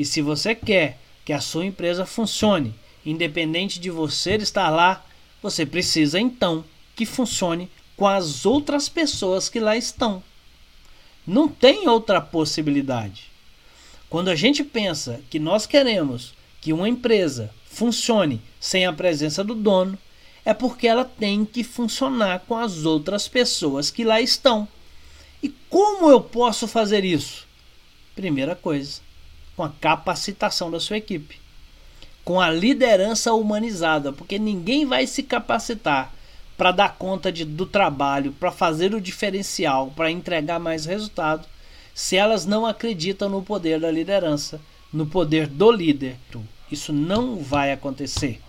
E se você quer que a sua empresa funcione, independente de você estar lá, você precisa então que funcione com as outras pessoas que lá estão. Não tem outra possibilidade. Quando a gente pensa que nós queremos que uma empresa funcione sem a presença do dono, é porque ela tem que funcionar com as outras pessoas que lá estão. E como eu posso fazer isso? Primeira coisa, com a capacitação da sua equipe, com a liderança humanizada, porque ninguém vai se capacitar para dar conta de, do trabalho, para fazer o diferencial, para entregar mais resultado, se elas não acreditam no poder da liderança, no poder do líder. Isso não vai acontecer.